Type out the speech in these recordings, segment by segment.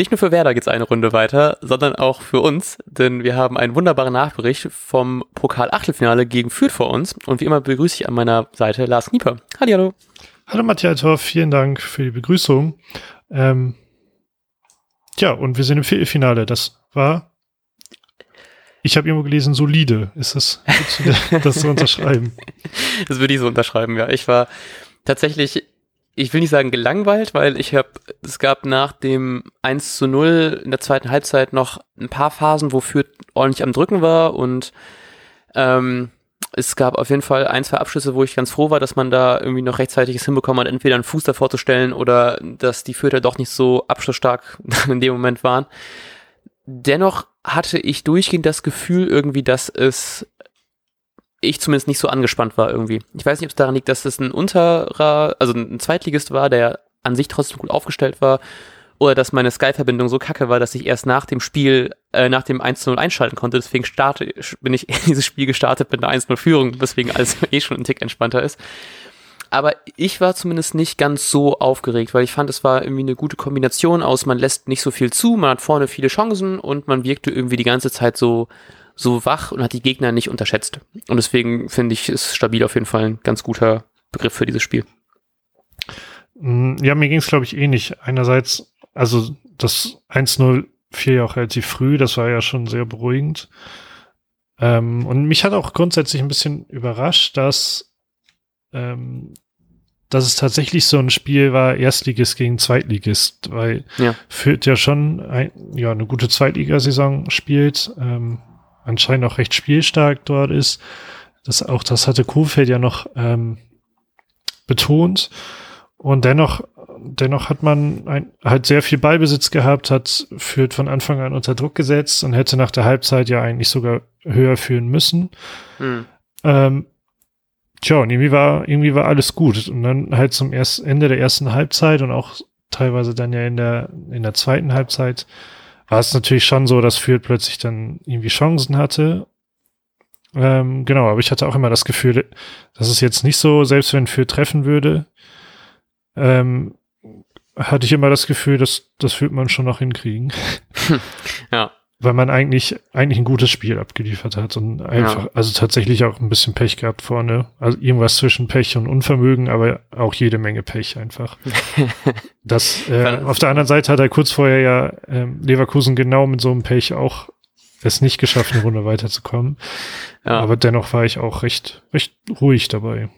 nicht nur für Werder geht's eine Runde weiter, sondern auch für uns, denn wir haben einen wunderbaren Nachbericht vom Pokal-Achtelfinale gegen Fürth vor uns. Und wie immer begrüße ich an meiner Seite Lars Knieper. Hallo. Hallo Matthias Torf, vielen Dank für die Begrüßung. Ähm, ja, und wir sind im Viertelfinale. Das war, ich habe irgendwo gelesen, solide. Ist das, das zu unterschreiben? Das würde ich so unterschreiben, ja. Ich war tatsächlich ich will nicht sagen gelangweilt, weil ich habe, es gab nach dem 1 zu 0 in der zweiten Halbzeit noch ein paar Phasen, wo Fürth ordentlich am Drücken war und ähm, es gab auf jeden Fall ein, zwei Abschlüsse, wo ich ganz froh war, dass man da irgendwie noch rechtzeitiges hinbekommen hat, entweder einen Fuß davor zu stellen oder dass die Fürther doch nicht so abschlussstark in dem Moment waren. Dennoch hatte ich durchgehend das Gefühl irgendwie, dass es ich zumindest nicht so angespannt war irgendwie. Ich weiß nicht, ob es daran liegt, dass es ein unterer, also ein Zweitligist war, der an sich trotzdem gut aufgestellt war, oder dass meine Sky-Verbindung so kacke war, dass ich erst nach dem Spiel, äh, nach dem 1-0 einschalten konnte. Deswegen starte, bin ich in dieses Spiel gestartet mit einer 1-0-Führung, weswegen alles eh schon ein Tick entspannter ist. Aber ich war zumindest nicht ganz so aufgeregt, weil ich fand, es war irgendwie eine gute Kombination aus, man lässt nicht so viel zu, man hat vorne viele Chancen und man wirkte irgendwie die ganze Zeit so so wach und hat die Gegner nicht unterschätzt. Und deswegen finde ich, ist stabil auf jeden Fall ein ganz guter Begriff für dieses Spiel. Mm, ja, mir ging es, glaube ich, ähnlich. Eh Einerseits, also das 1-0 fiel ja auch relativ früh, das war ja schon sehr beruhigend. Ähm, und mich hat auch grundsätzlich ein bisschen überrascht, dass, ähm, dass es tatsächlich so ein Spiel war, Erstligist gegen Zweitligist, weil ja. Fürth ja schon ein, ja, eine gute Zweitligasaison spielt. Ähm, anscheinend auch recht spielstark dort ist. Das, auch das hatte Kuhfeld ja noch ähm, betont. Und dennoch, dennoch hat man ein, halt sehr viel Ballbesitz gehabt, hat führt von Anfang an unter Druck gesetzt und hätte nach der Halbzeit ja eigentlich sogar höher führen müssen. Hm. Ähm, tja, und irgendwie war, irgendwie war alles gut. Und dann halt zum erst, Ende der ersten Halbzeit und auch teilweise dann ja in der, in der zweiten Halbzeit war es natürlich schon so, dass Fürth plötzlich dann irgendwie Chancen hatte. Ähm, genau, aber ich hatte auch immer das Gefühl, dass es jetzt nicht so, selbst wenn Fürth treffen würde, ähm, hatte ich immer das Gefühl, dass das wird man schon noch hinkriegen. ja weil man eigentlich, eigentlich ein gutes Spiel abgeliefert hat und einfach, ja. also tatsächlich auch ein bisschen Pech gehabt vorne. Also irgendwas zwischen Pech und Unvermögen, aber auch jede Menge Pech einfach. das, äh, auf der anderen Seite hat er kurz vorher ja ähm, Leverkusen genau mit so einem Pech auch es nicht geschafft, eine Runde weiterzukommen. Ja. Aber dennoch war ich auch recht, recht ruhig dabei.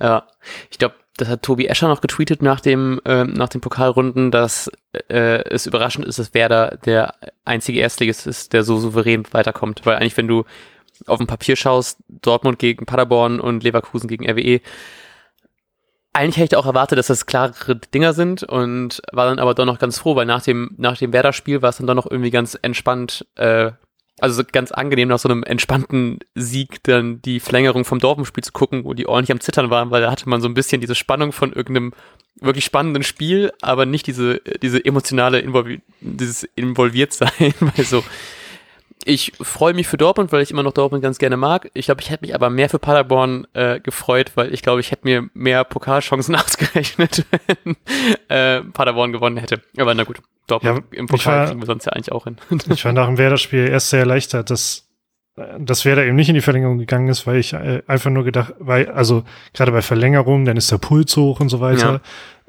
Ja, ich glaube, das hat Tobi Escher noch getweetet nach dem, äh, nach den Pokalrunden, dass äh, es überraschend ist, dass Werder der einzige Erstligist ist, der so souverän weiterkommt. Weil eigentlich, wenn du auf dem Papier schaust, Dortmund gegen Paderborn und Leverkusen gegen RWE, eigentlich hätte ich auch erwartet, dass das klarere Dinger sind und war dann aber doch noch ganz froh, weil nach dem, nach dem Werder-Spiel war es dann doch noch irgendwie ganz entspannt, äh, also ganz angenehm nach so einem entspannten Sieg dann die Verlängerung vom Dortmund-Spiel zu gucken, wo die ordentlich am Zittern waren, weil da hatte man so ein bisschen diese Spannung von irgendeinem wirklich spannenden Spiel, aber nicht diese, diese emotionale Involvi dieses Involviertsein, weil so, ich freue mich für Dortmund, weil ich immer noch Dortmund ganz gerne mag. Ich glaube, ich hätte mich aber mehr für Paderborn äh, gefreut, weil ich glaube, ich hätte mir mehr Pokalchancen ausgerechnet, wenn äh, Paderborn gewonnen hätte. Aber na gut, Dortmund ja, im Pokal war, kriegen wir sonst ja eigentlich auch hin. ich war nach dem Werder-Spiel erst sehr erleichtert, dass dass Werder eben nicht in die Verlängerung gegangen ist, weil ich äh, einfach nur gedacht, weil, also gerade bei Verlängerung, dann ist der Puls hoch und so weiter.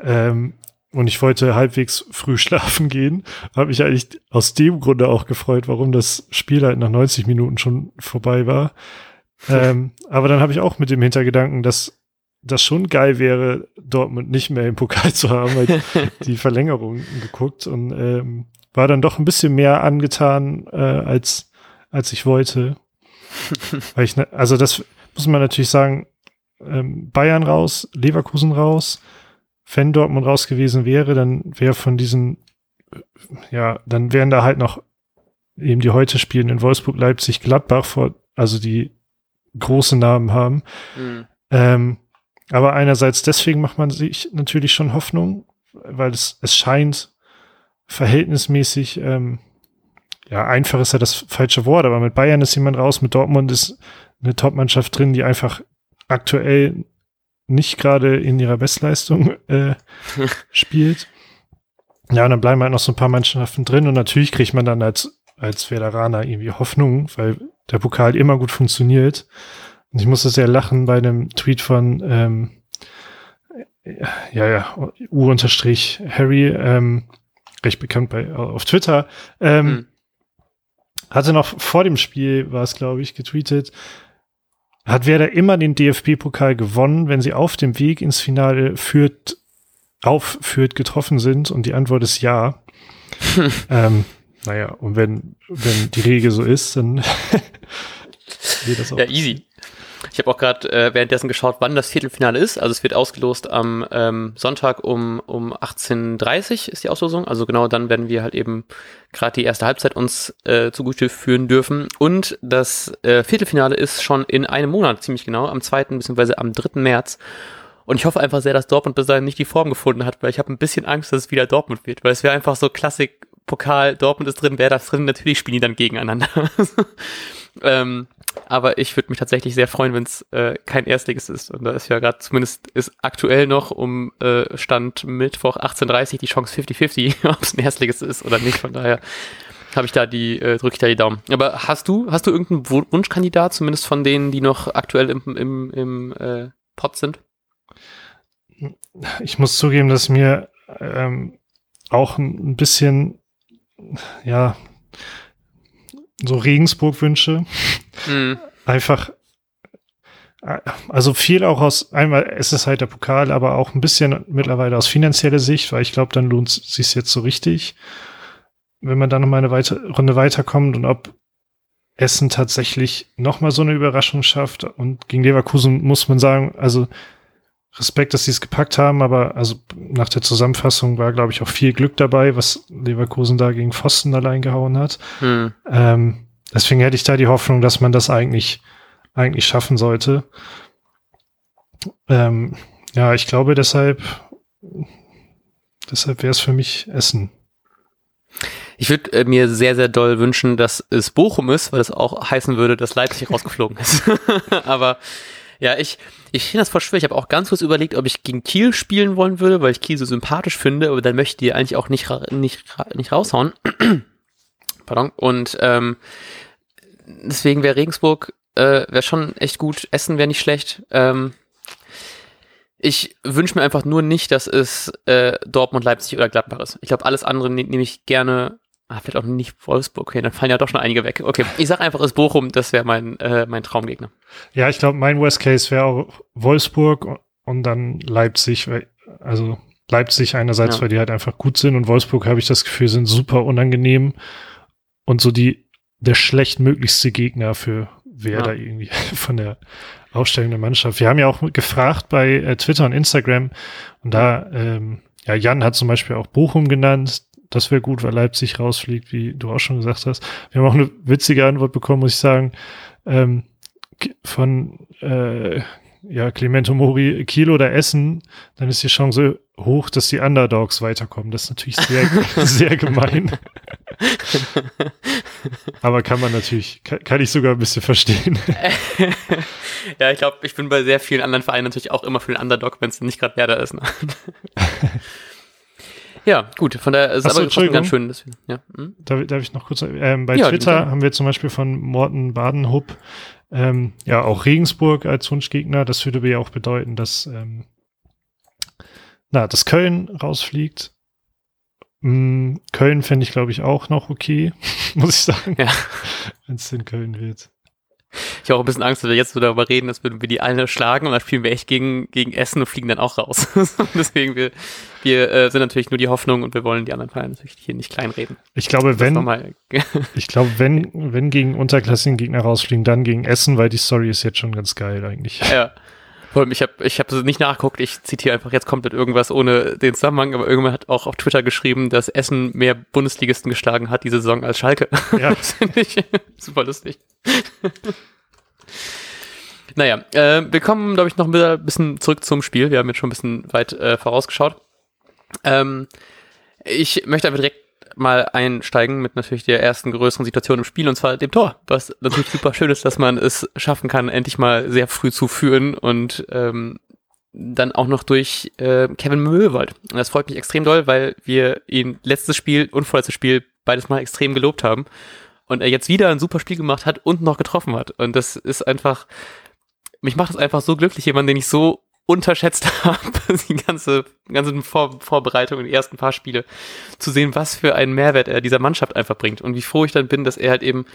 Ja. Ähm, und ich wollte halbwegs früh schlafen gehen, habe mich eigentlich aus dem Grunde auch gefreut, warum das Spiel halt nach 90 Minuten schon vorbei war. ähm, aber dann habe ich auch mit dem Hintergedanken, dass das schon geil wäre, Dortmund nicht mehr im Pokal zu haben, weil die Verlängerung geguckt und ähm, war dann doch ein bisschen mehr angetan, äh, als, als ich wollte. weil ich, ne, also das muss man natürlich sagen, ähm, Bayern raus, Leverkusen raus, wenn Dortmund raus gewesen wäre, dann wäre von diesen, ja, dann wären da halt noch eben die heute spielen in Wolfsburg, Leipzig, Gladbach vor, also die große Namen haben. Mhm. Ähm, aber einerseits deswegen macht man sich natürlich schon Hoffnung, weil es, es scheint verhältnismäßig, ähm, ja, einfach ist ja das falsche Wort, aber mit Bayern ist jemand raus, mit Dortmund ist eine Topmannschaft drin, die einfach aktuell nicht gerade in ihrer Bestleistung äh, spielt. Ja, und dann bleiben halt noch so ein paar Mannschaften drin und natürlich kriegt man dann als, als Veteraner irgendwie Hoffnung, weil der Pokal immer gut funktioniert. Und ich musste sehr lachen bei einem Tweet von, ähm, ja, ja, U-Harry, ähm, recht bekannt bei, auf Twitter, ähm, mhm. hatte noch vor dem Spiel, war es, glaube ich, getweetet, hat Werder immer den DFB-Pokal gewonnen, wenn sie auf dem Weg ins Finale führt, aufführt, getroffen sind? Und die Antwort ist ja. ähm, naja, und wenn, wenn die Regel so ist, dann wird das auch. Ja, easy. Ich habe auch gerade äh, währenddessen geschaut, wann das Viertelfinale ist. Also es wird ausgelost am ähm, Sonntag um, um 18.30 ist die Auslosung. Also genau dann werden wir halt eben gerade die erste Halbzeit uns äh, zugute führen dürfen. Und das äh, Viertelfinale ist schon in einem Monat ziemlich genau, am 2. bzw. am 3. März. Und ich hoffe einfach sehr, dass Dortmund bis dahin nicht die Form gefunden hat, weil ich habe ein bisschen Angst, dass es wieder Dortmund wird, weil es wäre einfach so Klassik Pokal, Dortmund ist drin, wer da drin, natürlich spielen die dann gegeneinander. ähm, aber ich würde mich tatsächlich sehr freuen, wenn es äh, kein Erstliges ist. Und da ist ja gerade zumindest ist aktuell noch um äh, Stand Mittwoch 18.30 die Chance 50-50, ob es ein Erstliges ist oder nicht. Von daher habe ich da die, äh, drücke ich da die Daumen. Aber hast du, hast du irgendeinen Wunschkandidat, zumindest von denen, die noch aktuell im, im, im äh, Pot sind? Ich muss zugeben, dass mir ähm, auch ein bisschen, ja, so Regensburg wünsche. Mhm. Einfach, also viel auch aus, einmal es ist halt der Pokal, aber auch ein bisschen mittlerweile aus finanzieller Sicht, weil ich glaube, dann lohnt es sich jetzt so richtig, wenn man dann noch mal eine weite, Runde weiterkommt und ob Essen tatsächlich noch mal so eine Überraschung schafft. Und gegen Leverkusen muss man sagen, also Respekt, dass sie es gepackt haben, aber also nach der Zusammenfassung war, glaube ich, auch viel Glück dabei, was Leverkusen da gegen Pfosten allein gehauen hat. Hm. Ähm, deswegen hätte ich da die Hoffnung, dass man das eigentlich, eigentlich schaffen sollte. Ähm, ja, ich glaube deshalb, deshalb wäre es für mich Essen. Ich würde äh, mir sehr, sehr doll wünschen, dass es Bochum ist, weil das auch heißen würde, dass Leipzig rausgeflogen ist. aber ja, ich, ich finde das voll schwer. Ich habe auch ganz kurz überlegt, ob ich gegen Kiel spielen wollen würde, weil ich Kiel so sympathisch finde, aber dann möchte ich die eigentlich auch nicht, nicht, nicht raushauen. Pardon. Und ähm, deswegen wäre Regensburg äh, wäre schon echt gut. Essen wäre nicht schlecht. Ähm, ich wünsche mir einfach nur nicht, dass es äh, Dortmund, Leipzig oder Gladbach ist. Ich glaube, alles andere ne nehme ich gerne Ah, vielleicht auch nicht Wolfsburg. Okay, dann fallen ja doch schon einige weg. Okay, ich sag einfach, es ist Bochum, das wäre mein, äh, mein Traumgegner. Ja, ich glaube, mein Worst Case wäre auch Wolfsburg und dann Leipzig. Also Leipzig einerseits, ja. weil die halt einfach gut sind und Wolfsburg habe ich das Gefühl, sind super unangenehm und so die, der schlechtmöglichste Gegner für Werder ja. irgendwie von der Aufstellung der Mannschaft. Wir haben ja auch gefragt bei äh, Twitter und Instagram und da, ähm, ja, Jan hat zum Beispiel auch Bochum genannt das wäre gut, weil Leipzig rausfliegt, wie du auch schon gesagt hast. Wir haben auch eine witzige Antwort bekommen, muss ich sagen, ähm, von äh, ja, Clemento Mori, Kiel oder Essen, dann ist die Chance hoch, dass die Underdogs weiterkommen. Das ist natürlich sehr, sehr gemein. Aber kann man natürlich, kann, kann, ich sogar ein bisschen verstehen. ja, ich glaube, ich bin bei sehr vielen anderen Vereinen natürlich auch immer für den Underdog, wenn es nicht gerade Werder ist. Ne? Ja, gut, von daher ist aber trotzdem ganz schön. Dass wir, ja. Hm? darf, darf ich noch kurz, ähm, bei ja, Twitter haben wir zum Beispiel von Morten Badenhupp ähm, ja auch Regensburg als Wunschgegner. Das würde ja auch bedeuten, dass, ähm, na, dass Köln rausfliegt. Mm, Köln fände ich, glaube ich, auch noch okay, muss ich sagen. Ja. Wenn es in Köln wird. Ich habe auch ein bisschen Angst, dass wir jetzt so darüber reden, dass würden wir die alle schlagen und dann spielen wir echt gegen, gegen Essen und fliegen dann auch raus. Deswegen, wir, wir äh, sind natürlich nur die Hoffnung und wir wollen die anderen Vereine natürlich hier nicht kleinreden. Ich glaube, wenn, ich glaube, wenn, wenn gegen unterklassigen Gegner rausfliegen, dann gegen Essen, weil die Story ist jetzt schon ganz geil eigentlich. Ja. Ich habe ich hab nicht nachgeguckt, ich zitiere einfach jetzt komplett irgendwas ohne den Zusammenhang, aber irgendwann hat auch auf Twitter geschrieben, dass Essen mehr Bundesligisten geschlagen hat diese Saison als Schalke. Ja. das finde ich super lustig. Naja, äh, wir kommen, glaube ich, noch ein bisschen zurück zum Spiel. Wir haben jetzt schon ein bisschen weit äh, vorausgeschaut. Ähm, ich möchte einfach direkt mal einsteigen mit natürlich der ersten größeren Situation im Spiel und zwar dem Tor, was natürlich super schön ist, dass man es schaffen kann, endlich mal sehr früh zu führen und ähm, dann auch noch durch äh, Kevin Möwald. Und das freut mich extrem doll, weil wir ihn letztes Spiel und vorletztes Spiel beides mal extrem gelobt haben. Und er jetzt wieder ein super Spiel gemacht hat und noch getroffen hat. Und das ist einfach, mich macht das einfach so glücklich, jemand, den ich so unterschätzt habe, die ganze, ganze Vor Vorbereitung, die ersten paar Spiele, zu sehen, was für einen Mehrwert er dieser Mannschaft einfach bringt. Und wie froh ich dann bin, dass er halt eben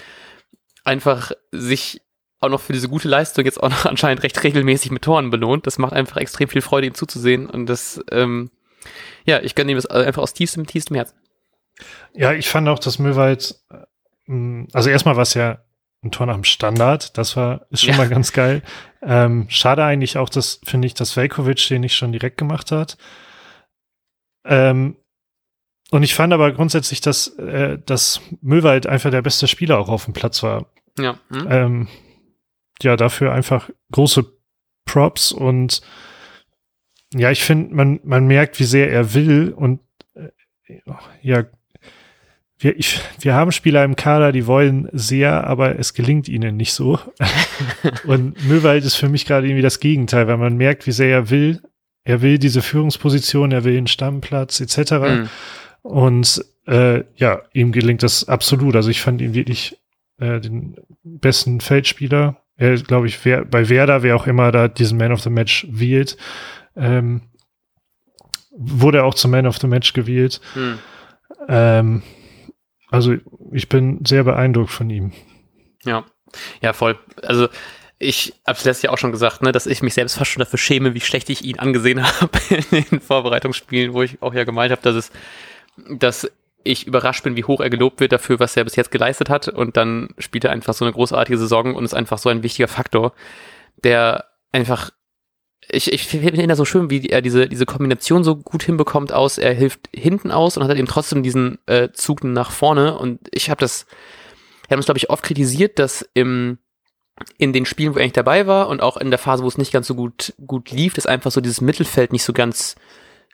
einfach sich auch noch für diese gute Leistung jetzt auch noch anscheinend recht regelmäßig mit Toren belohnt. Das macht einfach extrem viel Freude, ihm zuzusehen. Und das, ähm, ja, ich gönne ihm das einfach aus tiefstem, tiefstem Herzen. Ja, ich fand auch, dass Möwald, also erstmal war es ja ein Tor nach dem Standard, das war, ist schon ja. mal ganz geil. Ähm, schade eigentlich auch, dass, finde ich, dass Velkovic den nicht schon direkt gemacht hat. Ähm, und ich fand aber grundsätzlich, dass, äh, dass Möwald einfach der beste Spieler auch auf dem Platz war. Ja. Hm? Ähm, ja, dafür einfach große Props und ja, ich finde, man, man merkt, wie sehr er will und äh, ja, wir, ich, wir haben Spieler im Kader, die wollen sehr, aber es gelingt ihnen nicht so. und Möwald ist für mich gerade irgendwie das Gegenteil, weil man merkt, wie sehr er will. Er will diese Führungsposition, er will den Stammplatz etc. Mhm. Und äh, ja, ihm gelingt das absolut. Also ich fand ihn wirklich äh, den besten Feldspieler. Er, glaube ich, wer, bei Werder, wer auch immer da diesen Man of the Match wählt, ähm, wurde auch zum Man of the Match gewählt. Mhm. Ähm, also ich bin sehr beeindruckt von ihm. Ja, ja, voll. Also ich habe es letztes Jahr auch schon gesagt, ne, dass ich mich selbst fast schon dafür schäme, wie schlecht ich ihn angesehen habe in den Vorbereitungsspielen, wo ich auch ja gemeint habe, dass es, dass ich überrascht bin, wie hoch er gelobt wird dafür, was er bis jetzt geleistet hat. Und dann spielt er einfach so eine großartige Saison und ist einfach so ein wichtiger Faktor, der einfach ich, ich finde ihn da so schön, wie er diese, diese Kombination so gut hinbekommt aus, er hilft hinten aus und hat eben trotzdem diesen äh, Zug nach vorne. Und ich habe das, wir haben es, glaube ich, oft kritisiert, dass im, in den Spielen, wo er eigentlich dabei war und auch in der Phase, wo es nicht ganz so gut, gut lief, dass einfach so dieses Mittelfeld nicht so ganz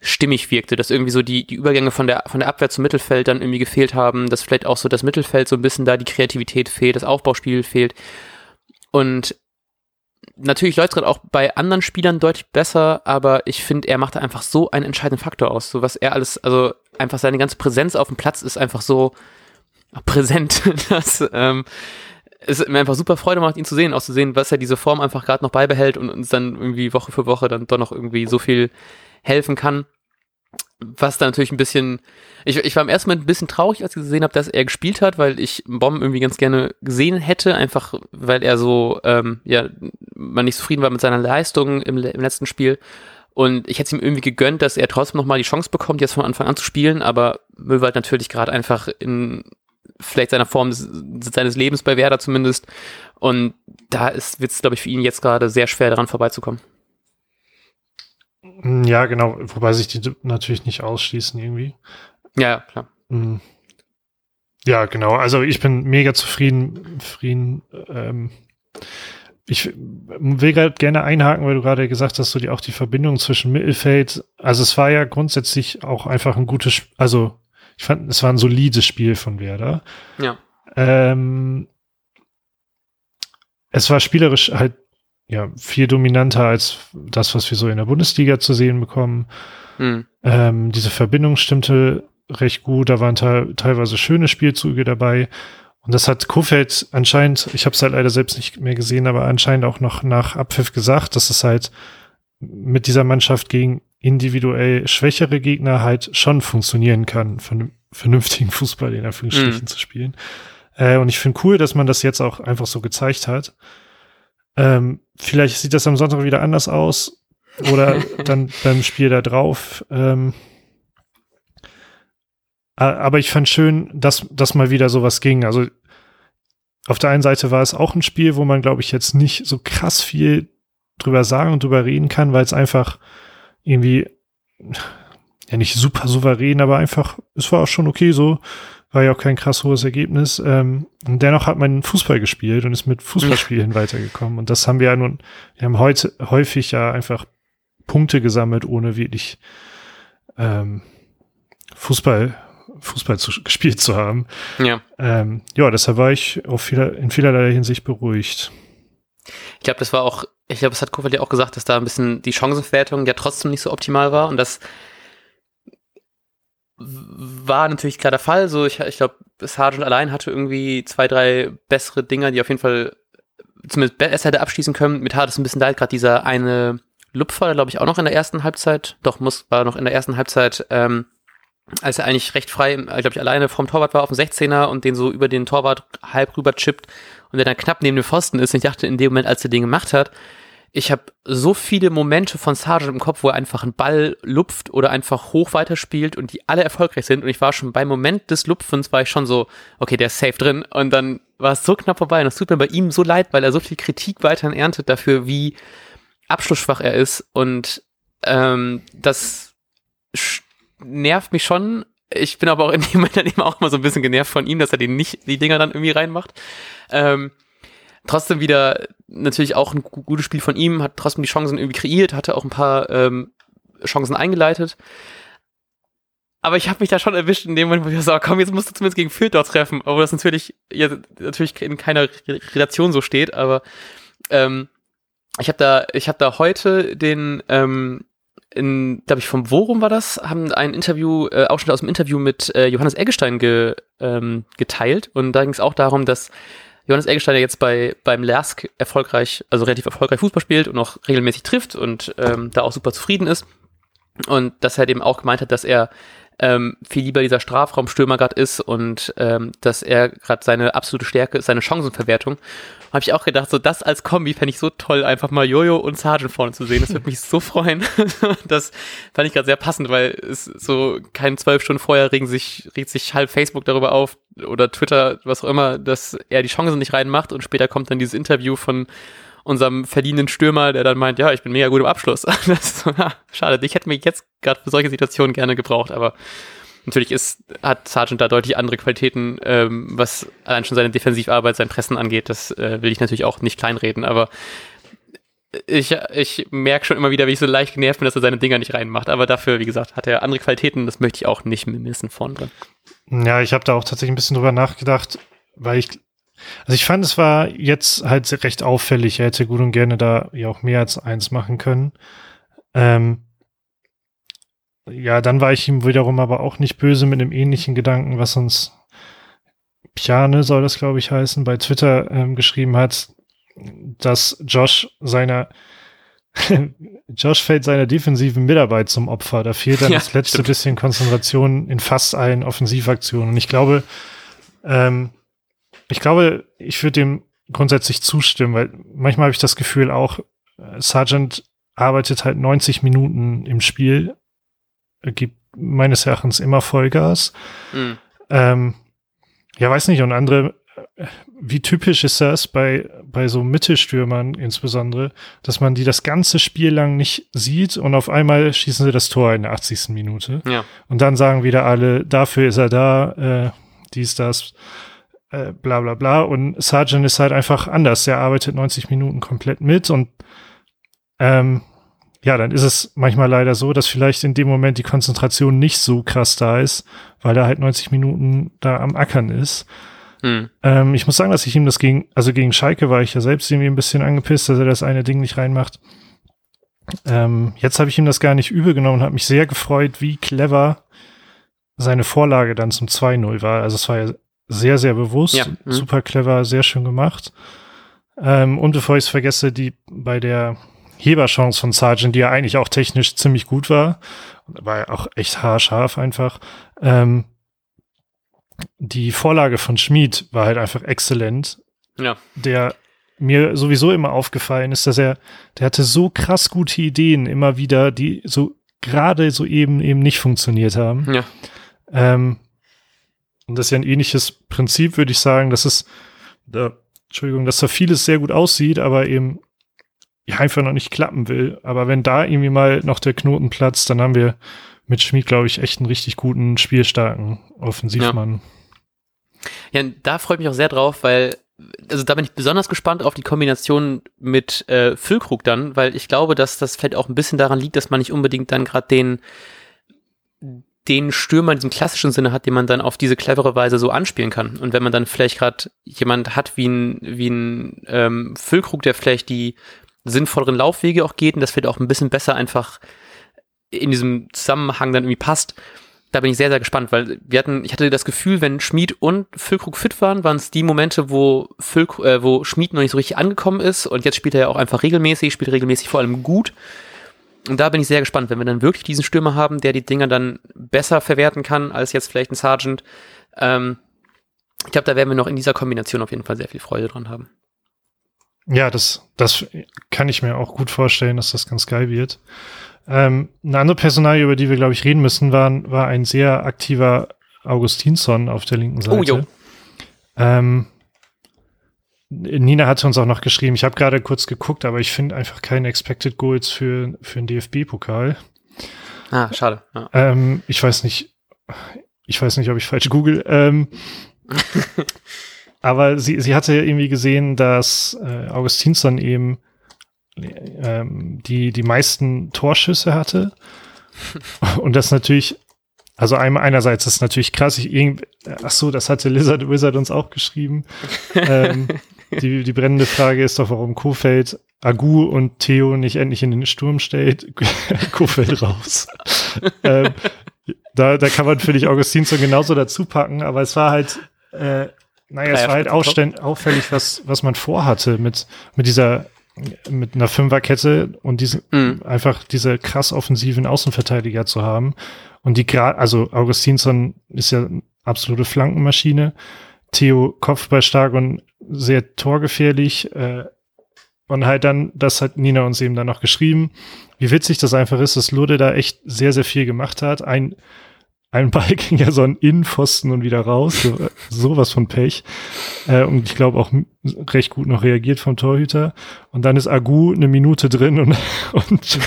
stimmig wirkte, dass irgendwie so die, die Übergänge von der, von der Abwehr zum Mittelfeld dann irgendwie gefehlt haben, dass vielleicht auch so das Mittelfeld so ein bisschen da die Kreativität fehlt, das Aufbauspiel fehlt. Und natürlich läuft gerade auch bei anderen Spielern deutlich besser, aber ich finde, er macht da einfach so einen entscheidenden Faktor aus. So was er alles, also einfach seine ganze Präsenz auf dem Platz ist einfach so präsent, dass ähm, es mir einfach super Freude macht, ihn zu sehen, auch zu sehen, was er diese Form einfach gerade noch beibehält und uns dann irgendwie Woche für Woche dann doch noch irgendwie so viel helfen kann. Was da natürlich ein bisschen, ich, ich war im ersten Moment ein bisschen traurig, als ich gesehen habe, dass er gespielt hat, weil ich Bomb irgendwie ganz gerne gesehen hätte, einfach weil er so, ähm, ja, man nicht zufrieden war mit seiner Leistung im, im letzten Spiel. Und ich hätte es ihm irgendwie gegönnt, dass er trotzdem nochmal die Chance bekommt, jetzt von Anfang an zu spielen, aber Möwald natürlich gerade einfach in vielleicht seiner Form des, seines Lebens bei Werder zumindest. Und da wird es, glaube ich, für ihn jetzt gerade sehr schwer daran vorbeizukommen. Mm, ja, genau, wobei sich die natürlich nicht ausschließen irgendwie. Ja, klar. Mm. Ja, genau. Also ich bin mega zufrieden. zufrieden ähm, ich will gerade gerne einhaken, weil du gerade gesagt hast, so die auch die Verbindung zwischen Mittelfeld. Also es war ja grundsätzlich auch einfach ein gutes, also ich fand, es war ein solides Spiel von Werder. Ja. Ähm, es war spielerisch halt ja, viel dominanter als das, was wir so in der Bundesliga zu sehen bekommen. Mhm. Ähm, diese Verbindung stimmte recht gut, da waren te teilweise schöne Spielzüge dabei. Und das hat Kofeld anscheinend, ich habe es halt leider selbst nicht mehr gesehen, aber anscheinend auch noch nach Abpfiff gesagt, dass es halt mit dieser Mannschaft gegen individuell schwächere Gegner halt schon funktionieren kann, von vernünftigen Fußball in Anführungsstrichen mhm. zu spielen. Äh, und ich finde cool, dass man das jetzt auch einfach so gezeigt hat. Ähm, vielleicht sieht das am Sonntag wieder anders aus oder dann beim Spiel da drauf. Ähm, aber ich fand schön, dass, dass mal wieder sowas ging. Also auf der einen Seite war es auch ein Spiel, wo man, glaube ich, jetzt nicht so krass viel drüber sagen und drüber reden kann, weil es einfach irgendwie, ja nicht super souverän, aber einfach, es war auch schon okay so. War ja auch kein krass hohes Ergebnis. Ähm, und dennoch hat man Fußball gespielt und ist mit Fußballspielen weitergekommen. Und das haben wir ja nun, wir haben heute häufig ja einfach Punkte gesammelt, ohne wirklich ähm, Fußball, Fußball zu, gespielt zu haben. Ja. Ähm, ja, deshalb war ich auf vieler, in vielerlei Hinsicht beruhigt. Ich glaube, das war auch, ich glaube, es hat Kofeld ja auch gesagt, dass da ein bisschen die Chancenverwertung ja trotzdem nicht so optimal war und das war natürlich klar der Fall. So, ich, ich glaube, Sargent allein hatte irgendwie zwei, drei bessere Dinger, die auf jeden Fall zumindest besser hätte abschließen können. Mit hat es ein bisschen leid, gerade dieser eine Lupfer, glaube ich, auch noch in der ersten Halbzeit. Doch, muss, war noch in der ersten Halbzeit, ähm, als er eigentlich recht frei, glaube ich, alleine vom Torwart war auf dem 16er und den so über den Torwart halb rüber chippt und der dann knapp neben dem Pfosten ist. Und ich dachte in dem Moment, als er den gemacht hat, ich habe so viele Momente von Sargent im Kopf, wo er einfach einen Ball lupft oder einfach hoch weiterspielt und die alle erfolgreich sind. Und ich war schon beim Moment des Lupfens, war ich schon so, okay, der ist safe drin. Und dann war es so knapp vorbei. Und es tut mir bei ihm so leid, weil er so viel Kritik weiterhin erntet dafür, wie abschlussschwach er ist. Und ähm, das nervt mich schon. Ich bin aber auch in dem Moment dann eben auch immer so ein bisschen genervt von ihm, dass er die nicht die Dinger dann irgendwie reinmacht. Ähm, trotzdem wieder natürlich auch ein gutes Spiel von ihm, hat trotzdem die Chancen irgendwie kreiert, hatte auch ein paar ähm, Chancen eingeleitet. Aber ich habe mich da schon erwischt in dem Moment, wo ich so, komm, jetzt musst du zumindest gegen Fürth dort treffen, obwohl das natürlich ja, natürlich in keiner Relation so steht, aber ähm, ich habe da ich habe da heute den ähm, in, glaube ich, vom Worum war das, haben ein Interview, äh, Ausschnitt aus dem Interview mit äh, Johannes Eggestein ge, ähm, geteilt. Und da ging es auch darum, dass Johannes Eggestein jetzt bei, beim Lersk erfolgreich, also relativ erfolgreich Fußball spielt und auch regelmäßig trifft und ähm, da auch super zufrieden ist. Und dass er eben auch gemeint hat, dass er ähm, viel lieber dieser Strafraumstürmer gerade ist und ähm, dass er gerade seine absolute Stärke ist, seine Chancenverwertung. Habe ich auch gedacht, so das als Kombi fände ich so toll, einfach mal Jojo und Sargent vorne zu sehen. Das würde mich so freuen. das fand ich gerade sehr passend, weil es so kein zwölf Stunden vorher regen sich, regt sich halb Facebook darüber auf oder Twitter, was auch immer, dass er die Chancen nicht reinmacht und später kommt dann dieses Interview von unserem verdienenden Stürmer, der dann meint, ja, ich bin mega gut im Abschluss. so, ja, schade, ich hätte mich jetzt gerade für solche Situationen gerne gebraucht, aber natürlich ist, hat Sargent da deutlich andere Qualitäten, ähm, was allein schon seine Defensivarbeit, sein Pressen angeht. Das äh, will ich natürlich auch nicht kleinreden, aber ich, ich merke schon immer wieder, wie ich so leicht genervt bin, dass er seine Dinger nicht reinmacht. Aber dafür, wie gesagt, hat er andere Qualitäten, das möchte ich auch nicht missen vorn drin. Ja, ich habe da auch tatsächlich ein bisschen drüber nachgedacht, weil ich also ich fand, es war jetzt halt recht auffällig. Er hätte gut und gerne da ja auch mehr als eins machen können. Ähm, ja, dann war ich ihm wiederum aber auch nicht böse mit einem ähnlichen Gedanken, was uns Piane soll das, glaube ich, heißen, bei Twitter ähm, geschrieben hat, dass Josh seiner Josh fällt seiner defensiven Mitarbeit zum Opfer. Da fehlt dann ja, das letzte stimmt. bisschen Konzentration in fast allen Offensivaktionen. Und ich glaube, ähm, ich glaube, ich würde dem grundsätzlich zustimmen, weil manchmal habe ich das Gefühl auch, äh, Sargent arbeitet halt 90 Minuten im Spiel, gibt meines Erachtens immer Vollgas. Mhm. Ähm, ja, weiß nicht, und andere, äh, wie typisch ist das bei, bei so Mittelstürmern insbesondere, dass man die das ganze Spiel lang nicht sieht und auf einmal schießen sie das Tor in der 80. Minute. Ja. Und dann sagen wieder alle, dafür ist er da, äh, dies, das äh, bla bla bla. Und Sargent ist halt einfach anders. Der arbeitet 90 Minuten komplett mit und ähm, ja, dann ist es manchmal leider so, dass vielleicht in dem Moment die Konzentration nicht so krass da ist, weil er halt 90 Minuten da am Ackern ist. Hm. Ähm, ich muss sagen, dass ich ihm das gegen, also gegen Schalke war ich ja selbst irgendwie ein bisschen angepisst, dass er das eine Ding nicht reinmacht. Ähm, jetzt habe ich ihm das gar nicht übel genommen und habe mich sehr gefreut, wie clever seine Vorlage dann zum 2-0 war. Also es war ja sehr, sehr bewusst, ja. mhm. super clever, sehr schön gemacht. Ähm, und bevor ich es vergesse, die bei der Heberchance von Sargent, die ja eigentlich auch technisch ziemlich gut war, war ja auch echt haarscharf einfach. Ähm, die Vorlage von Schmid war halt einfach exzellent. Ja. Der mir sowieso immer aufgefallen ist, dass er, der hatte so krass gute Ideen immer wieder, die so gerade so eben eben nicht funktioniert haben. Ja. Ähm, und das ist ja ein ähnliches Prinzip, würde ich sagen, dass es, da, Entschuldigung, dass da vieles sehr gut aussieht, aber eben ja, einfach noch nicht klappen will. Aber wenn da irgendwie mal noch der Knoten platzt, dann haben wir mit Schmid, glaube ich, echt einen richtig guten, spielstarken Offensivmann. Ja. ja, da freue ich mich auch sehr drauf, weil also da bin ich besonders gespannt auf die Kombination mit äh, Füllkrug dann, weil ich glaube, dass das vielleicht auch ein bisschen daran liegt, dass man nicht unbedingt dann gerade den den Stürmer in diesem klassischen Sinne hat, den man dann auf diese clevere Weise so anspielen kann. Und wenn man dann vielleicht gerade jemand hat wie ein, wie ein ähm, Füllkrug, der vielleicht die sinnvolleren Laufwege auch geht und das vielleicht auch ein bisschen besser einfach in diesem Zusammenhang dann irgendwie passt, da bin ich sehr, sehr gespannt, weil wir hatten, ich hatte das Gefühl, wenn Schmid und Füllkrug fit waren, waren es die Momente, wo Füllkrug, äh, wo Schmid noch nicht so richtig angekommen ist und jetzt spielt er ja auch einfach regelmäßig, spielt regelmäßig vor allem gut. Und da bin ich sehr gespannt, wenn wir dann wirklich diesen Stürmer haben, der die Dinger dann besser verwerten kann als jetzt vielleicht ein Sergeant. Ähm, ich glaube, da werden wir noch in dieser Kombination auf jeden Fall sehr viel Freude dran haben. Ja, das, das kann ich mir auch gut vorstellen, dass das ganz geil wird. Ähm, eine andere Personalie, über die wir, glaube ich, reden müssen, waren, war ein sehr aktiver Augustinsson auf der linken Seite. Oh, jo. Ähm, Nina hatte uns auch noch geschrieben, ich habe gerade kurz geguckt, aber ich finde einfach keine Expected Goals für, für den DFB-Pokal. Ah, schade. Ja. Ähm, ich weiß nicht, ich weiß nicht, ob ich falsch google. Ähm, aber sie, sie hatte irgendwie gesehen, dass äh, Augustinsson eben ähm, die, die meisten Torschüsse hatte. Und das natürlich, also einmal einerseits ist natürlich krass, ich irgendwie, ach so, das hatte Lizard Wizard uns auch geschrieben. ähm, die, die brennende Frage ist doch, warum Kofeld Agu und Theo nicht endlich in den Sturm stellt. Kofeld raus. ähm, da, da kann man, finde ich, Augustinsson genauso dazu packen, aber es war halt, äh, naja, es war halt auffällig, was, was man vorhatte mit, mit dieser mit einer Fünferkette und diesen, mhm. einfach diese krass offensiven Außenverteidiger zu haben. Und die gerade, also Augustinsson ist ja eine absolute Flankenmaschine. Theo Kopfball stark und sehr torgefährlich. Äh, und halt dann, das hat Nina uns eben dann noch geschrieben, wie witzig das einfach ist, dass Lode da echt sehr, sehr viel gemacht hat. Ein, ein Ball ging ja so ein Innenpfosten und wieder raus. So, sowas von Pech. Äh, und ich glaube auch recht gut noch reagiert vom Torhüter. Und dann ist Agu eine Minute drin und, und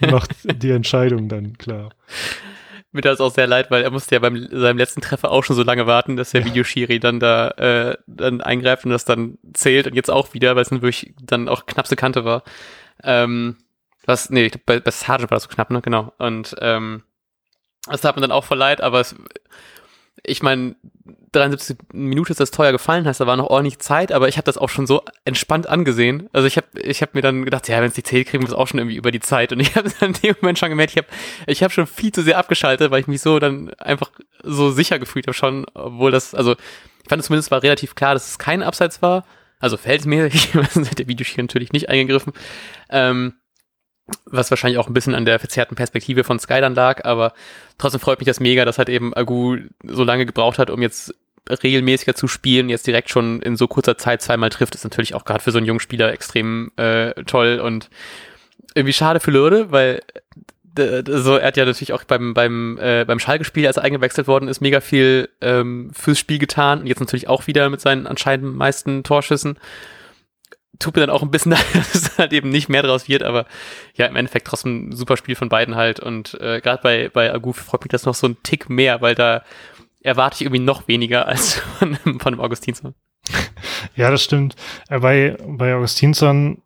macht die Entscheidung dann klar. Mir das auch sehr leid, weil er musste ja beim seinem letzten Treffer auch schon so lange warten, dass der ja. Videoschiri dann da äh, dann eingreift und das dann zählt und jetzt auch wieder, weil es dann wirklich dann auch knappste Kante war. Ähm, was, nee, bei, bei Sargent war das so knapp, ne? Genau. Und ähm, das tat mir dann auch voll leid, aber es, ich meine, 73 Minuten ist das teuer gefallen, heißt, da war noch ordentlich Zeit, aber ich habe das auch schon so entspannt angesehen. Also ich habe ich hab mir dann gedacht, ja, wenn es die zählt, kriegen wir es auch schon irgendwie über die Zeit. Und ich habe dann in dem Moment schon gemerkt, ich habe ich hab schon viel zu sehr abgeschaltet, weil ich mich so dann einfach so sicher gefühlt habe schon, obwohl das, also ich fand es zumindest war relativ klar, dass es kein Abseits war. Also verhältnismäßig, der Videoschiri natürlich nicht eingegriffen. Ähm, was wahrscheinlich auch ein bisschen an der verzerrten Perspektive von Sky dann lag, aber trotzdem freut mich das mega, dass halt eben Agu so lange gebraucht hat, um jetzt regelmäßiger zu spielen, jetzt direkt schon in so kurzer Zeit zweimal trifft, ist natürlich auch gerade für so einen jungen Spieler extrem äh, toll und irgendwie schade für Lurde, weil so er hat ja natürlich auch beim beim äh, beim Schalke-Spiel, als er eingewechselt worden ist, mega viel ähm, fürs Spiel getan und jetzt natürlich auch wieder mit seinen anscheinend meisten Torschüssen tut mir dann auch ein bisschen leid, dass halt eben nicht mehr draus wird, aber ja, im Endeffekt trotzdem ein super Spiel von beiden halt und äh, gerade bei, bei Agu freut mich das noch so ein Tick mehr, weil da erwarte ich irgendwie noch weniger als von, von einem Augustinsson. Ja, das stimmt. Äh, bei, bei Augustinsson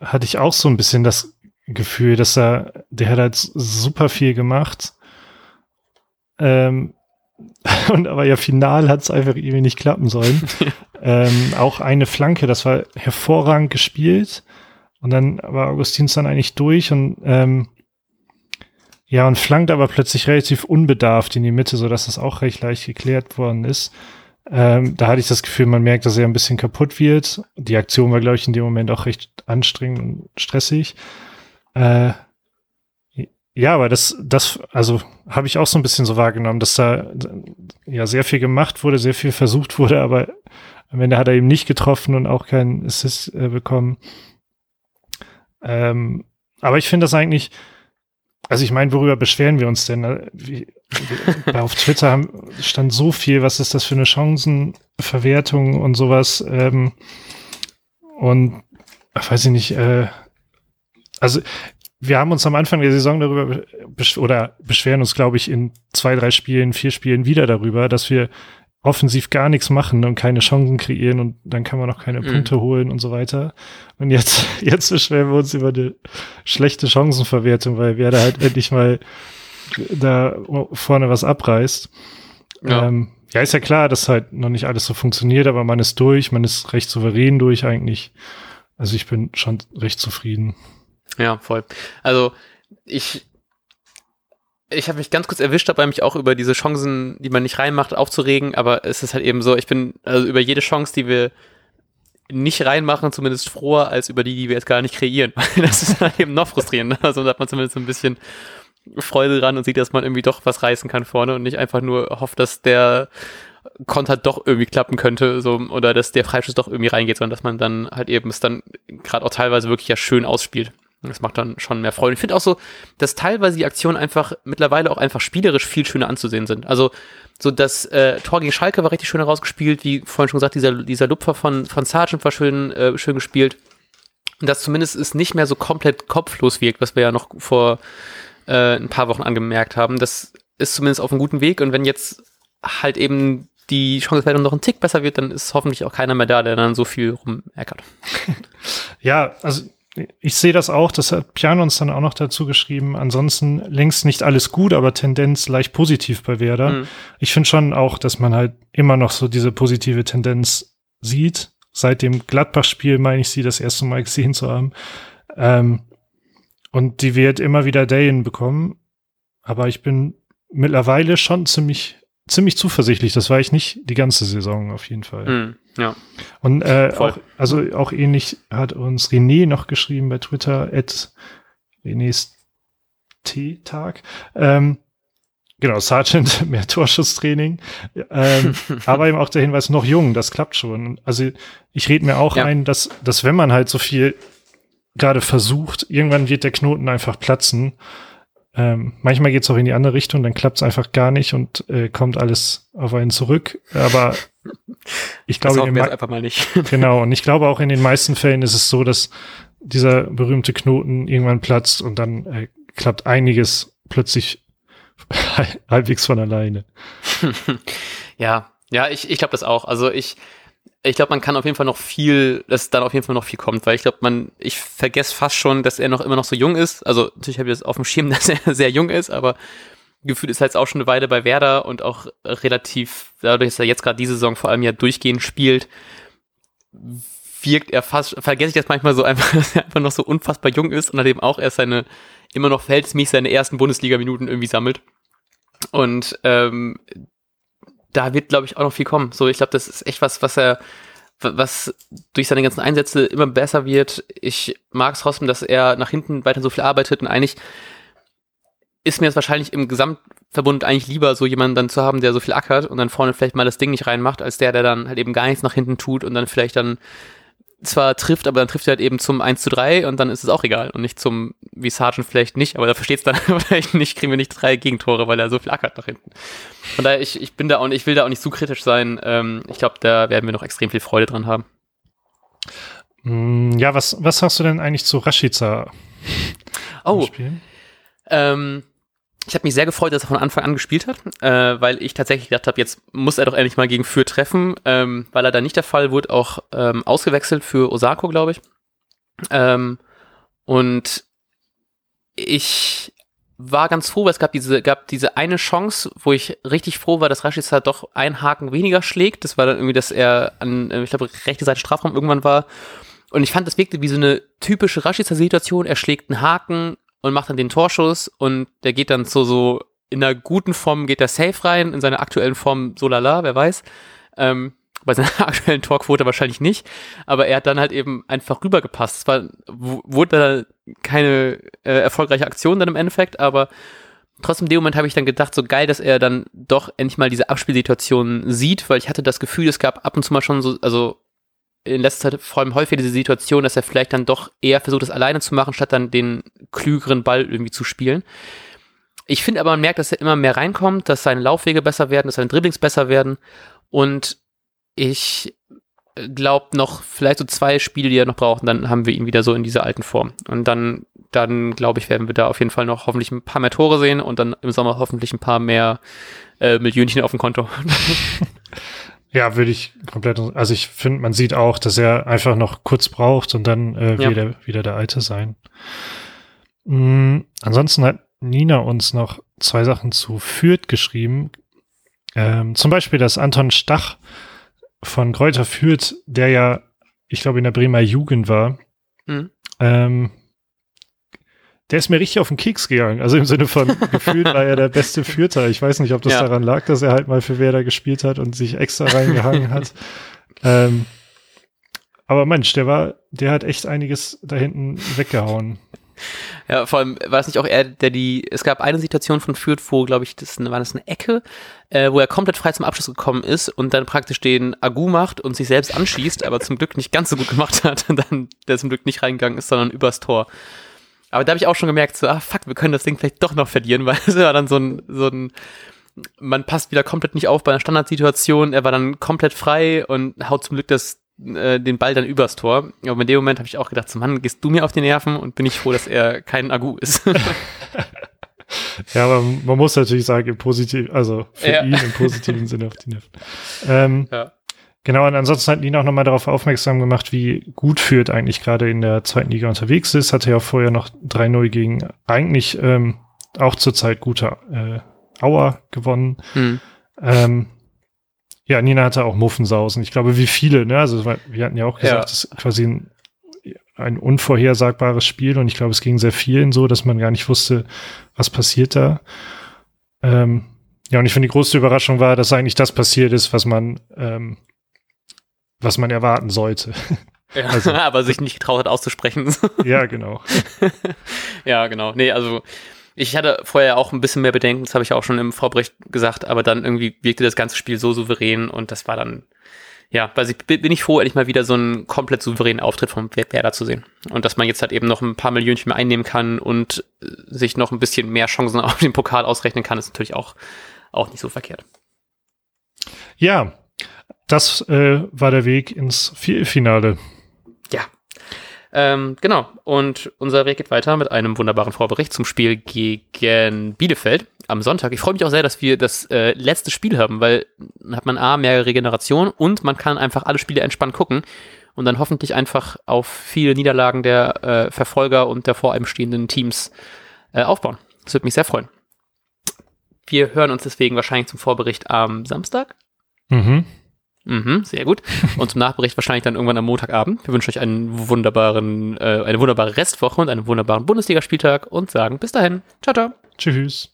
hatte ich auch so ein bisschen das Gefühl, dass er, der hat halt super viel gemacht. Ähm, und aber ja, final hat es einfach irgendwie nicht klappen sollen. ähm, auch eine Flanke, das war hervorragend gespielt. Und dann war Augustins dann eigentlich durch und ähm, ja, und flankt aber plötzlich relativ unbedarft in die Mitte, so dass das auch recht leicht geklärt worden ist. Ähm, da hatte ich das Gefühl, man merkt, dass er ein bisschen kaputt wird. Die Aktion war, glaube ich, in dem Moment auch recht anstrengend und stressig. Äh, ja, aber das, das, also habe ich auch so ein bisschen so wahrgenommen, dass da ja sehr viel gemacht wurde, sehr viel versucht wurde, aber am Ende hat er eben nicht getroffen und auch keinen Assist äh, bekommen. Ähm, aber ich finde das eigentlich, also ich meine, worüber beschweren wir uns denn? Wie, wie, auf Twitter haben, stand so viel, was ist das für eine Chancenverwertung und sowas. Ähm, und weiß ich nicht, äh, also wir haben uns am Anfang der Saison darüber besch oder beschweren uns, glaube ich, in zwei, drei Spielen, vier Spielen wieder darüber, dass wir offensiv gar nichts machen und keine Chancen kreieren und dann kann man auch keine mhm. Punkte holen und so weiter. Und jetzt, jetzt beschweren wir uns über eine schlechte Chancenverwertung, weil Werder halt endlich mal da vorne was abreißt. Ja. Ähm, ja, ist ja klar, dass halt noch nicht alles so funktioniert, aber man ist durch, man ist recht souverän durch eigentlich. Also ich bin schon recht zufrieden. Ja, voll. Also ich ich habe mich ganz kurz erwischt dabei, mich auch über diese Chancen, die man nicht reinmacht, aufzuregen, aber es ist halt eben so, ich bin also über jede Chance, die wir nicht reinmachen, zumindest froher, als über die, die wir jetzt gar nicht kreieren. das ist halt eben noch frustrierender. Also da hat man zumindest ein bisschen Freude dran und sieht, dass man irgendwie doch was reißen kann vorne und nicht einfach nur hofft, dass der Konter doch irgendwie klappen könnte, so, oder dass der Freischuss doch irgendwie reingeht, sondern dass man dann halt eben es dann gerade auch teilweise wirklich ja schön ausspielt. Das macht dann schon mehr Freude. Ich finde auch so, dass teilweise die Aktionen einfach mittlerweile auch einfach spielerisch viel schöner anzusehen sind. Also so das äh, Tor gegen Schalke war richtig schön herausgespielt, wie vorhin schon gesagt, dieser, dieser Lupfer von, von Sargent war schön, äh, schön gespielt. Und dass zumindest es nicht mehr so komplett kopflos wirkt, was wir ja noch vor äh, ein paar Wochen angemerkt haben. Das ist zumindest auf einem guten Weg. Und wenn jetzt halt eben die Chanceverteilung noch ein Tick besser wird, dann ist hoffentlich auch keiner mehr da, der dann so viel rumeckert. ja, also ich sehe das auch, das hat Piano uns dann auch noch dazu geschrieben. Ansonsten längst nicht alles gut, aber Tendenz leicht positiv bei Werder. Mhm. Ich finde schon auch, dass man halt immer noch so diese positive Tendenz sieht. Seit dem Gladbach-Spiel meine ich sie das erste Mal gesehen zu haben. Ähm, und die wird immer wieder Dayen bekommen. Aber ich bin mittlerweile schon ziemlich ziemlich zuversichtlich. Das war ich nicht die ganze Saison auf jeden Fall. Mm, ja. Und äh, auch, also auch ähnlich hat uns René noch geschrieben bei Twitter, at Renés T-Tag. Ähm, genau, Sergeant, mehr Torschusstraining. Ähm, aber eben auch der Hinweis, noch jung, das klappt schon. Also ich rede mir auch ja. ein, dass, dass wenn man halt so viel gerade versucht, irgendwann wird der Knoten einfach platzen. Ähm, manchmal geht es auch in die andere Richtung, dann klappt es einfach gar nicht und äh, kommt alles auf einen zurück. Aber ich glaube, das einfach mal nicht. genau, und ich glaube auch in den meisten Fällen ist es so, dass dieser berühmte Knoten irgendwann platzt und dann äh, klappt einiges plötzlich halbwegs von alleine. ja, ja, ich, ich glaube das auch. Also ich, ich glaube, man kann auf jeden Fall noch viel, dass dann auf jeden Fall noch viel kommt, weil ich glaube, man, ich vergesse fast schon, dass er noch immer noch so jung ist. Also natürlich habe ich das auf dem Schirm, dass er sehr jung ist, aber gefühlt ist er jetzt auch schon eine Weile bei Werder und auch relativ, dadurch, dass er jetzt gerade diese Saison vor allem ja durchgehend spielt, wirkt er fast, vergesse ich das manchmal so einfach, dass er einfach noch so unfassbar jung ist und eben auch erst seine, immer noch verhältnismäßig seine ersten Bundesliga-Minuten irgendwie sammelt. Und ähm, da wird, glaube ich, auch noch viel kommen. So, ich glaube, das ist echt was, was er, was durch seine ganzen Einsätze immer besser wird. Ich mag es trotzdem, dass er nach hinten weiter so viel arbeitet und eigentlich ist mir es wahrscheinlich im Gesamtverbund eigentlich lieber, so jemanden dann zu haben, der so viel ackert und dann vorne vielleicht mal das Ding nicht reinmacht, als der, der dann halt eben gar nichts nach hinten tut und dann vielleicht dann zwar trifft, aber dann trifft er halt eben zum 1 zu 3 und dann ist es auch egal und nicht zum, wie Sargent vielleicht nicht, aber da versteht es dann vielleicht nicht, kriegen wir nicht drei Gegentore, weil er so viel ackert nach hinten. Von daher, ich, ich bin da auch, ich will da auch nicht zu kritisch sein. Ähm, ich glaube, da werden wir noch extrem viel Freude dran haben. Mm, ja, was, was hast du denn eigentlich zu Rashica? Oh, ähm, ich habe mich sehr gefreut, dass er von Anfang an gespielt hat, äh, weil ich tatsächlich gedacht habe, jetzt muss er doch endlich mal gegen Fürth treffen, ähm, weil er da nicht der Fall wurde, auch ähm, ausgewechselt für Osako, glaube ich. Ähm, und ich war ganz froh, weil es gab diese, gab diese eine Chance, wo ich richtig froh war, dass Rashica doch einen Haken weniger schlägt. Das war dann irgendwie, dass er an, äh, ich glaube, rechte Seite Strafraum irgendwann war. Und ich fand, das wirkte wie so eine typische Rashica-Situation. Er schlägt einen Haken, und macht dann den Torschuss und der geht dann so, so in einer guten Form geht er safe rein, in seiner aktuellen Form so lala, wer weiß. Ähm, bei seiner aktuellen Torquote wahrscheinlich nicht, aber er hat dann halt eben einfach rübergepasst. Es war, wurde da keine äh, erfolgreiche Aktion dann im Endeffekt, aber trotzdem in dem Moment habe ich dann gedacht, so geil, dass er dann doch endlich mal diese Abspielsituation sieht, weil ich hatte das Gefühl, es gab ab und zu mal schon so, also in letzter Zeit vor allem häufig diese Situation, dass er vielleicht dann doch eher versucht, es alleine zu machen, statt dann den klügeren Ball irgendwie zu spielen. Ich finde aber, man merkt, dass er immer mehr reinkommt, dass seine Laufwege besser werden, dass seine Dribblings besser werden. Und ich glaube noch vielleicht so zwei Spiele, die er noch braucht, dann haben wir ihn wieder so in dieser alten Form. Und dann, dann glaube ich, werden wir da auf jeden Fall noch hoffentlich ein paar mehr Tore sehen und dann im Sommer hoffentlich ein paar mehr äh, Millionchen auf dem Konto. Ja, würde ich komplett. Also ich finde, man sieht auch, dass er einfach noch kurz braucht und dann äh, ja. wieder, wieder der Alte sein. Mhm, ansonsten hat Nina uns noch zwei Sachen zu Fürth geschrieben. Ähm, zum Beispiel, dass Anton Stach von Kräuter Fürth, der ja, ich glaube, in der Bremer Jugend war, mhm. ähm, der ist mir richtig auf den Keks gegangen. Also im Sinne von gefühlt war er der beste Fürther. Ich weiß nicht, ob das ja. daran lag, dass er halt mal für Werder gespielt hat und sich extra reingehangen hat. Ähm, aber Mensch, der war, der hat echt einiges da hinten weggehauen. Ja, vor allem war es nicht auch er, der die, es gab eine Situation von Fürth, wo, glaube ich, das war das eine Ecke, äh, wo er komplett frei zum Abschluss gekommen ist und dann praktisch den Agu macht und sich selbst anschießt, aber zum Glück nicht ganz so gut gemacht hat und dann der zum Glück nicht reingegangen ist, sondern übers Tor. Aber da habe ich auch schon gemerkt, so, ah fuck, wir können das Ding vielleicht doch noch verlieren, weil es war dann so ein, so ein, man passt wieder komplett nicht auf bei einer Standardsituation, er war dann komplett frei und haut zum Glück das äh, den Ball dann übers Tor. Aber in dem Moment habe ich auch gedacht, so Mann, gehst du mir auf die Nerven und bin ich froh, dass er kein Agu ist. ja, aber man muss natürlich sagen, im positiven, also für ja. ihn im positiven Sinne auf die Nerven. Ähm, ja. Genau, und ansonsten hat Nina auch nochmal darauf aufmerksam gemacht, wie gut Fürth eigentlich gerade in der zweiten Liga unterwegs ist. Hatte ja vorher noch 3-0 gegen eigentlich ähm, auch zurzeit guter äh, Auer gewonnen. Hm. Ähm, ja, Nina hatte auch Muffensausen. Ich glaube, wie viele, ne? Also wir hatten ja auch gesagt, es ja. ist quasi ein, ein unvorhersagbares Spiel und ich glaube, es ging sehr vielen so, dass man gar nicht wusste, was passiert da. Ähm, ja, und ich finde, die größte Überraschung war, dass eigentlich das passiert ist, was man, ähm, was man erwarten sollte. Ja, also, aber sich nicht getraut hat auszusprechen. ja, genau. ja, genau. Nee, also ich hatte vorher auch ein bisschen mehr Bedenken, das habe ich auch schon im Vorbericht gesagt, aber dann irgendwie wirkte das ganze Spiel so souverän und das war dann, ja, weil ich bin ich froh, endlich mal wieder so einen komplett souveränen Auftritt vom Werder zu sehen. Und dass man jetzt halt eben noch ein paar Millionchen mehr einnehmen kann und sich noch ein bisschen mehr Chancen auf den Pokal ausrechnen kann, ist natürlich auch, auch nicht so verkehrt. Ja, das äh, war der Weg ins Viertelfinale. Ähm, genau. Und unser Weg geht weiter mit einem wunderbaren Vorbericht zum Spiel gegen Bielefeld am Sonntag. Ich freue mich auch sehr, dass wir das äh, letzte Spiel haben, weil dann hat man A, mehr Regeneration und man kann einfach alle Spiele entspannt gucken und dann hoffentlich einfach auf viele Niederlagen der äh, Verfolger und der vor allem stehenden Teams äh, aufbauen. Das würde mich sehr freuen. Wir hören uns deswegen wahrscheinlich zum Vorbericht am Samstag. Mhm. Mhm, sehr gut. Und zum Nachbericht wahrscheinlich dann irgendwann am Montagabend. Wir wünschen euch einen wunderbaren, äh, eine wunderbare Restwoche und einen wunderbaren Bundesligaspieltag und sagen bis dahin. Ciao, ciao. Tschüss.